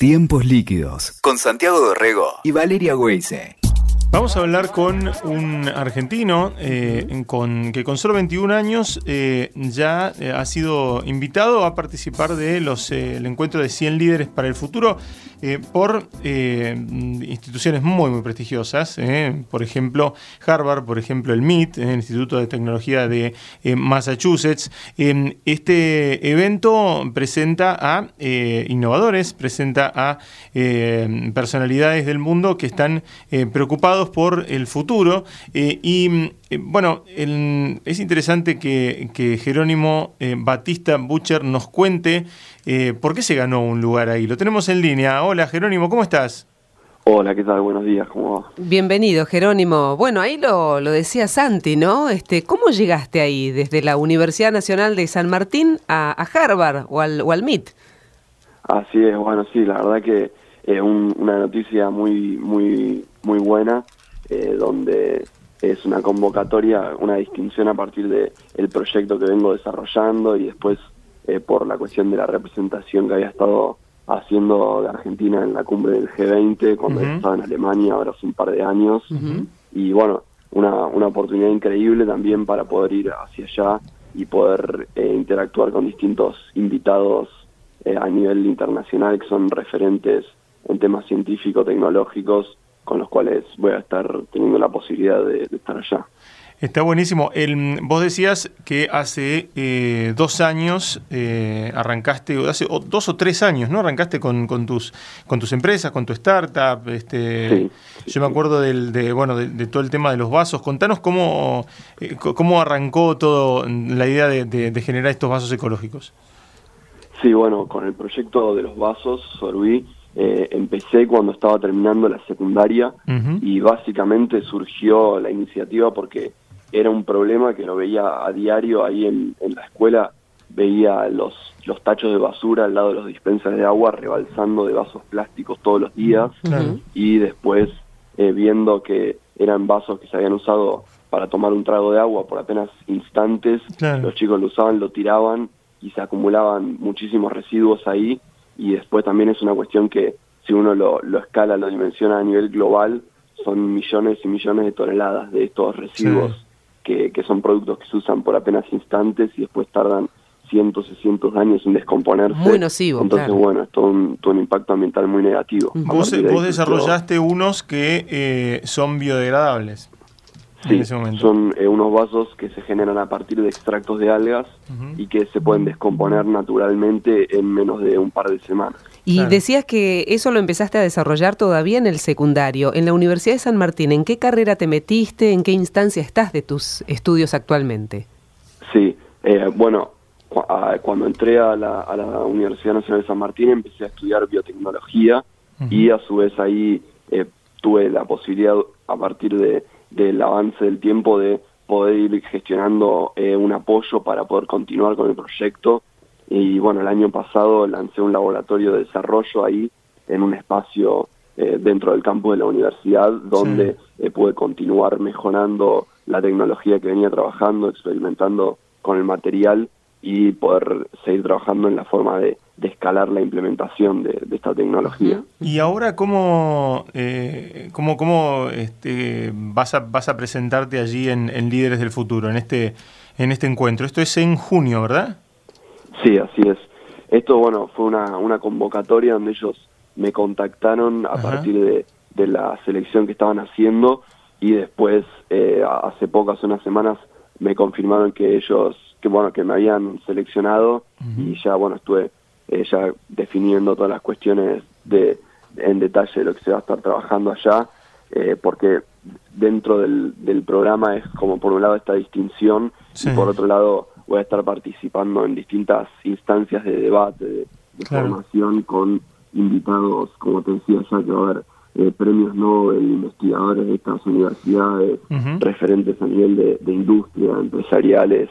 Tiempos líquidos con Santiago Dorrego y Valeria Weise. Vamos a hablar con un argentino eh, con, que con solo 21 años eh, ya eh, ha sido invitado a participar del el encuentro de 100 líderes para el futuro por instituciones muy, muy prestigiosas. por ejemplo, Harvard, por ejemplo, el MIT, el Instituto de Tecnología de Massachusetts. este evento presenta a innovadores, presenta a personalidades del mundo que están preocupados por el futuro. Eh, y eh, bueno, es interesante que, Jerónimo eh, Batista Butcher nos cuente por qué se ganó un lugar ahí. Lo tenemos en línea. Hola Jerónimo, ¿cómo estás? Hola, ¿qué tal? Buenos días, ¿cómo va? Bienvenido, Jerónimo. Bueno, ahí lo, lo, decía Santi, ¿no? Este, ¿Cómo llegaste ahí, desde la Universidad Nacional de San Martín a, Harvard o al, o al MIT? Así es, bueno, sí, la verdad que es una noticia muy, muy, muy buena, eh, donde es una convocatoria, una distinción a partir de el proyecto que vengo desarrollando y después eh, por la cuestión de la representación que había estado haciendo de Argentina en la cumbre del G20 cuando estaba en Alemania ahora hace un par de años. Y bueno una, una oportunidad increíble también para poder ir hacia allá y poder eh, interactuar con distintos invitados a nivel internacional que son referentes en temas científicos, tecnológicos, con los cuales voy a estar teniendo la posibilidad de, estar allá. Está buenísimo. El, vos decías que hace eh, dos años eh, arrancaste, hace dos o tres años, ¿no? Arrancaste con, con, tus con tus empresas, con tu startup. Este, yo me acuerdo del, de, bueno, de, todo el tema de los vasos. Contanos cómo, eh, cómo arrancó todo la idea de, de, generar estos vasos ecológicos. Sí, bueno, con el proyecto de los vasos, Sorbí, eh, empecé cuando estaba terminando la secundaria y básicamente surgió la iniciativa porque era un problema que lo veía a diario ahí en, la escuela, veía los, los tachos de basura al lado de los dispensas de agua rebalsando de vasos plásticos todos los días y después eh, viendo que eran vasos que se habían usado para tomar un trago de agua por apenas instantes, los chicos lo usaban, lo tiraban y se acumulaban muchísimos residuos ahí y después también es una cuestión que si uno lo, lo escala, lo dimensiona a nivel global, son millones y millones de toneladas de estos residuos que, que son productos que se usan por apenas instantes y después tardan cientos y cientos de años en descomponerse. Muy nocivo. Entonces, bueno, es todo un, todo un, impacto ambiental muy negativo. Vos, vos desarrollaste unos que eh, son biodegradables. Sí, son eh, unos vasos que se generan a partir de extractos de algas y que se pueden descomponer naturalmente en menos de un par de semanas. Y decías que eso lo empezaste a desarrollar todavía en el secundario. En la Universidad de San Martín, ¿en qué carrera te metiste? ¿En qué instancia estás de tus estudios actualmente? Sí, eh, bueno, cuando entré a la, Universidad Nacional de San Martín empecé a estudiar biotecnología y a su vez ahí eh, tuve la posibilidad a partir de del avance del tiempo de poder ir gestionando eh, un apoyo para poder continuar con el proyecto. Y bueno, el año pasado lancé un laboratorio de desarrollo ahí en un espacio eh, dentro del campo de la universidad donde eh, pude continuar mejorando la tecnología que venía trabajando, experimentando con el material y poder seguir trabajando en la forma de, escalar la implementación de, esta tecnología. ¿Y ahora cómo, eh, cómo, cómo este, vas, a, vas a presentarte allí en, Líderes del Futuro, en este, en este encuentro? Esto es en junio, ¿verdad? Sí, así es. Esto, bueno, fue una, una convocatoria donde ellos me contactaron a partir de, de, la selección que estaban haciendo y después, eh, hace pocas, unas semanas, me confirmaron que ellos que bueno que me habían seleccionado y ya bueno estuve ya definiendo todas las cuestiones de en detalle de lo que se va a estar trabajando allá eh, porque dentro del, del programa es como por un lado esta distinción y por otro lado voy a estar participando en distintas instancias de debate de, formación con invitados como te decía ya que va a haber eh, premios Nobel, investigadores de estas universidades, referentes a nivel de, industria, empresariales,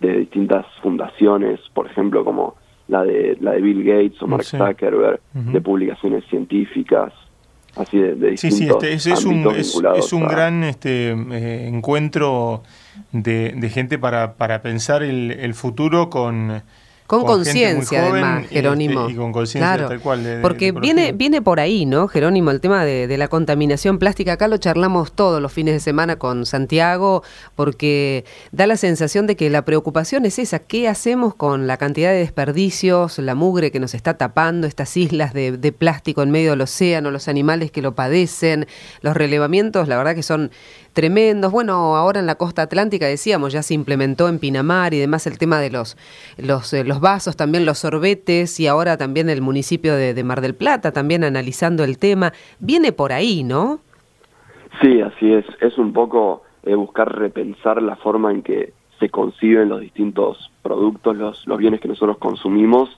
de distintas fundaciones, por ejemplo, como la de, la de Bill Gates o Mark Zuckerberg, de publicaciones científicas, así de, de distintos sí, sí, este, es, un, es, un gran este, eh, encuentro de, gente para, para pensar el, el futuro con Con conciencia, además, este, Jerónimo. Y, con conciencia tal cual. Porque viene, viene por ahí, ¿no, Jerónimo? El tema de, la contaminación plástica. Acá lo charlamos todos los fines de semana con Santiago, porque da la sensación de que la preocupación es esa. ¿Qué hacemos con la cantidad de desperdicios, la mugre que nos está tapando, estas islas de, de plástico en medio del océano, los animales que lo padecen, los relevamientos, la verdad que son tremendos. Bueno, ahora en la costa atlántica decíamos, ya se implementó en Pinamar y demás el tema de los, los, eh, los vasos, también los sorbetes y ahora también el municipio de, Mar del Plata también analizando el tema. Viene por ahí, ¿no? Sí, así es. Es un poco eh, buscar repensar la forma en que se conciben los distintos productos, los, los bienes que nosotros consumimos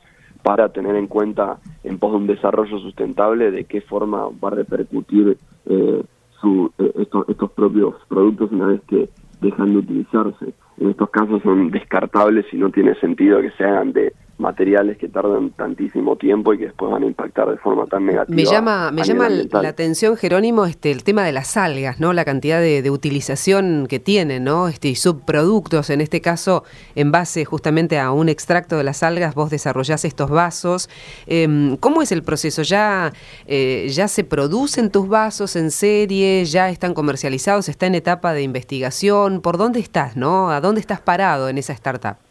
para tener en cuenta en pos de un desarrollo sustentable de qué forma va a repercutir eh, eh, estos, estos propios productos una vez que dejan de utilizarse. En estos casos son descartables y no tiene sentido que se hagan de materiales que tardan tantísimo tiempo y que después van a impactar de forma tan negativa. Me llama, me llama la atención, Jerónimo, este, el tema de las algas, ¿no? La cantidad de, utilización que tienen, ¿no? Este, y subproductos, en este caso, en base justamente a un extracto de las algas, vos desarrollás estos vasos. Em, ¿Cómo es el proceso? ¿Ya, eh, ¿Ya se producen tus vasos en serie? ¿Ya están comercializados? ¿Está en etapa de investigación? ¿Por dónde estás, no? ¿A dónde estás parado en esa startup?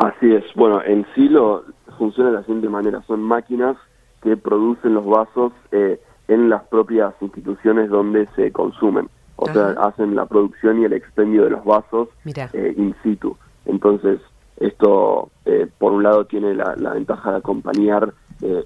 Así es. Bueno, en sí lo funciona de la siguiente manera. Son máquinas que producen los vasos eh, en las propias instituciones donde se consumen. O sea, hacen la producción y el expendio de los vasos eh, in situ. Entonces, esto, eh, por un lado, tiene la, la ventaja de acompañar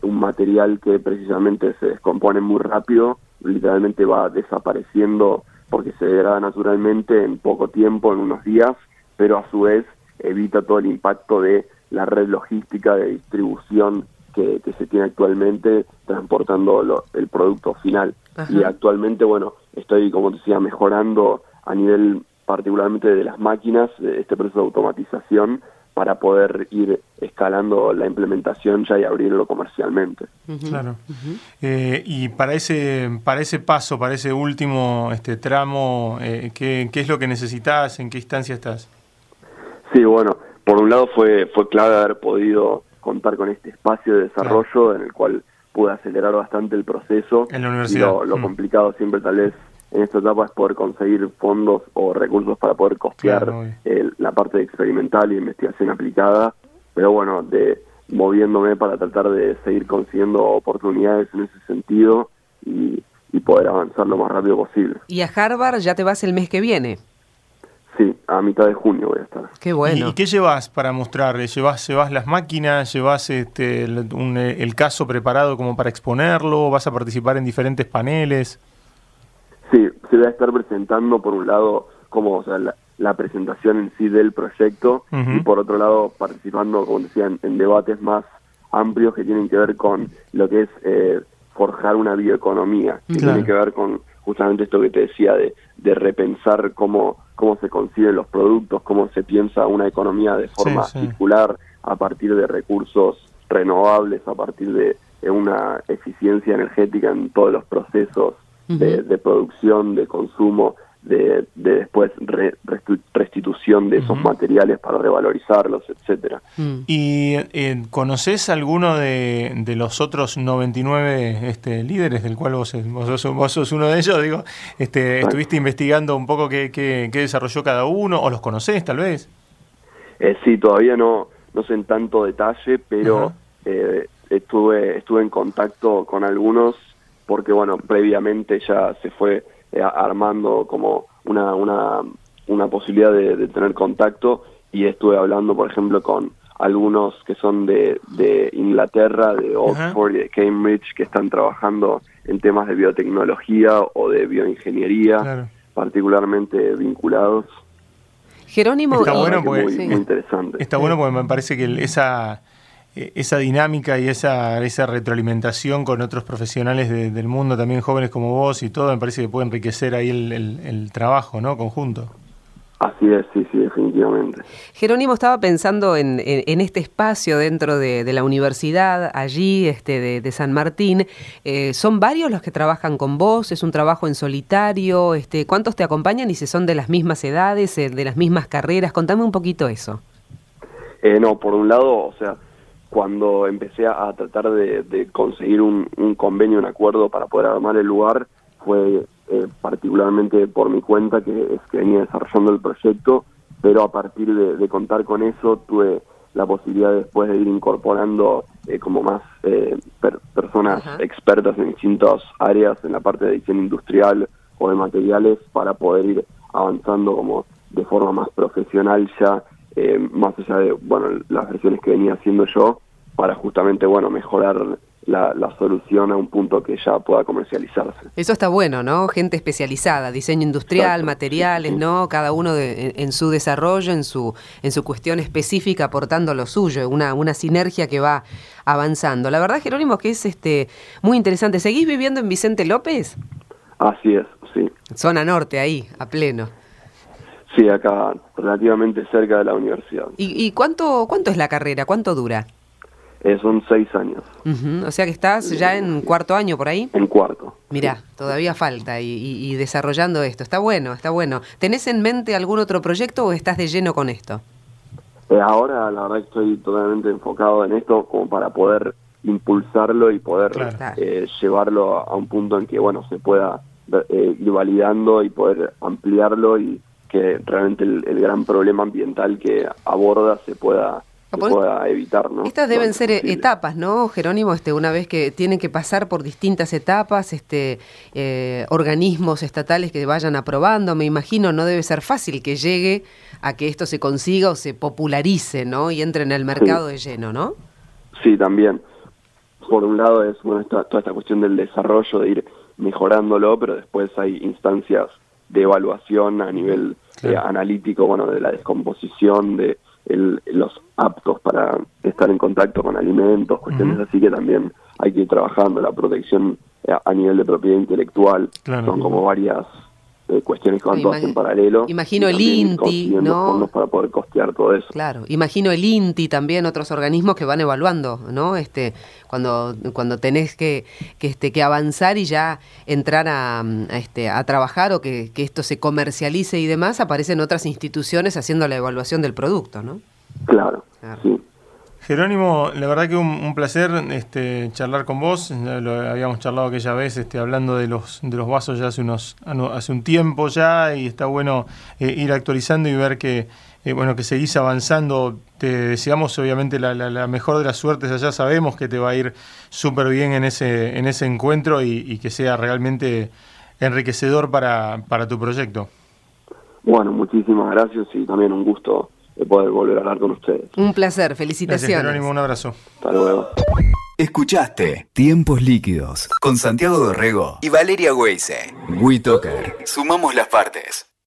un material que precisamente se descompone muy rápido, literalmente va desapareciendo porque se degrada naturalmente en poco tiempo, en unos días, pero a su vez evita todo el impacto de la red logística de distribución que, se tiene actualmente transportando el producto final. Y actualmente, bueno, estoy, como decía, mejorando a nivel particularmente de las máquinas, este proceso de automatización, para poder ir escalando la implementación ya y abrirlo comercialmente. Claro. Eh, y para ese, para ese paso, para ese último este tramo, eh, ¿qué, ¿qué es lo que necesitas? ¿En qué instancia estás? Sí, bueno, por un lado fue, fue clave haber podido contar con este espacio de desarrollo en el cual pude acelerar bastante el proceso. En la universidad. lo, mm. complicado siempre tal vez en esta etapa es poder conseguir fondos o recursos para poder costear la parte experimental y investigación aplicada, pero bueno, de moviéndome para tratar de seguir consiguiendo oportunidades en ese sentido y, y poder avanzar lo más rápido posible. ¿Y a Harvard ya te vas el mes que viene? Sí, a mitad de junio voy a estar. Qué bueno. ¿Y, qué llevas para mostrar? ¿Llevas, llevas las máquinas? ¿Llevas este, el, caso preparado como para exponerlo? ¿Vas a participar en diferentes paneles? Sí, se va a estar presentando por un lado como o sea, la, presentación en sí del proyecto y por otro lado participando, como decían, en, debates más amplios que tienen que ver con lo que es eh, forjar una bioeconomía, que tiene que ver con justamente esto que te decía de, de repensar cómo cómo se conciben los productos, cómo se piensa una economía de forma circular a partir de recursos renovables, a partir de, una eficiencia energética en todos los procesos de, producción, de consumo, de, después restitución de esos materiales para revalorizarlos, etcétera. Mm. ¿Y eh, conoces alguno de, los otros 99 este, líderes del cual vos, vos, sos, uno de ellos? Digo, este, ¿Estuviste investigando un poco qué, qué, desarrolló cada uno o los conocés tal vez? Eh, sí, todavía no, no sé en tanto detalle, pero eh, estuve, estuve en contacto con algunos porque, bueno, previamente ya se fue eh, armando como una, una, una posibilidad de, tener contacto y estuve hablando, por ejemplo, con algunos que son de, de Inglaterra, de Oxford y de Cambridge, que están trabajando en temas de biotecnología o de bioingeniería, particularmente vinculados. Jerónimo, está bueno porque, interesante. Está bueno porque me parece que esa eh, esa dinámica y esa, esa retroalimentación con otros profesionales del mundo, también jóvenes como vos y todo, me parece que puede enriquecer ahí el, el, trabajo, ¿no? Conjunto. Así es, sí, sí, definitivamente. Jerónimo estaba pensando en, en, este espacio dentro de, la universidad, allí, este, de, San Martín. Eh, ¿Son varios los que trabajan con vos? ¿Es un trabajo en solitario? Este, ¿Cuántos te acompañan y si son de las mismas edades, eh, de las mismas carreras? Contame un poquito eso. no, por un lado, o sea, cuando empecé a tratar de, conseguir un, convenio, un acuerdo para poder armar el lugar, fue eh, particularmente por mi cuenta que, que venía desarrollando el proyecto, pero a partir de, contar con eso tuve la posibilidad después de ir incorporando eh, como más eh, personas expertas en distintas áreas, en la parte de edición industrial o de materiales, para poder ir avanzando como de forma más profesional ya, más allá de bueno las versiones que venía haciendo yo, para justamente bueno mejorar la, solución a un punto que ya pueda comercializarse. Eso está bueno, ¿no? Gente especializada, diseño industrial, materiales, ¿no? Cada uno en, su desarrollo, en su, en su cuestión específica, aportando lo suyo, una, una sinergia que va avanzando. La verdad, Jerónimo, que es este muy interesante. ¿Seguís viviendo en Vicente López? Así es, sí. Zona norte, ahí, a pleno. Sí, acá, relativamente cerca de la universidad. ¿Y, y cuánto, cuánto es la carrera? ¿Cuánto dura? Eh, son seis años. O sea que estás ya en cuarto año por ahí. En cuarto. Mirá, todavía falta y, desarrollando esto. Está bueno, está bueno. ¿Tenés en mente algún otro proyecto o estás de lleno con esto? Eh, ahora la verdad estoy totalmente enfocado en esto como para poder impulsarlo y poder eh, llevarlo a un punto en que bueno se pueda ir validando y poder ampliarlo y que realmente el gran problema ambiental que aborda se pueda pueda evitar, ¿no? Estas deben ser etapas, ¿no, Jerónimo? Este, una vez que tienen que pasar por distintas etapas, este, eh, organismos estatales que vayan aprobando, me imagino, no debe ser fácil que llegue a que esto se consiga o se popularice, ¿no? Y entre en el mercado de lleno, ¿no? Sí, también. Por un lado es bueno toda esta cuestión del desarrollo, de ir mejorándolo, pero después hay instancias de evaluación a nivel eh, analítico, bueno, de la descomposición, de los aptos para estar en contacto con alimentos, cuestiones así que también hay que ir trabajando, la protección a nivel de propiedad intelectual, son como varias eh, cuestiones que van todas en paralelo. Imagino el INTI, ¿no? Para poder costear todo eso. Claro, imagino el INTI también, otros organismos que van evaluando, ¿no? Este, cuando, cuando tenés que, que, este, que avanzar y ya entrar a, este, a trabajar o que, que esto se comercialice y demás, aparecen otras instituciones haciendo la evaluación del producto, ¿no? Claro, sí. Jerónimo, la verdad que un, placer este, charlar con vos. Habíamos charlado aquella vez este, hablando de los, de los vasos ya hace, unos, hace un tiempo ya y está bueno eh, ir actualizando y ver que, eh, bueno, que seguís avanzando. Te deseamos obviamente la, la, mejor de las suertes allá. Sabemos que te va a ir súper bien en ese, en ese encuentro y, y, que sea realmente enriquecedor para, para tu proyecto. Bueno, muchísimas gracias y también un gusto de poder volver a hablar con ustedes. Un placer, felicitaciones. Jerónimo, un abrazo. Hasta luego. Escuchaste Tiempos Líquidos con Santiago Dorrego y Valeria Weise. WeToker. Sumamos las partes.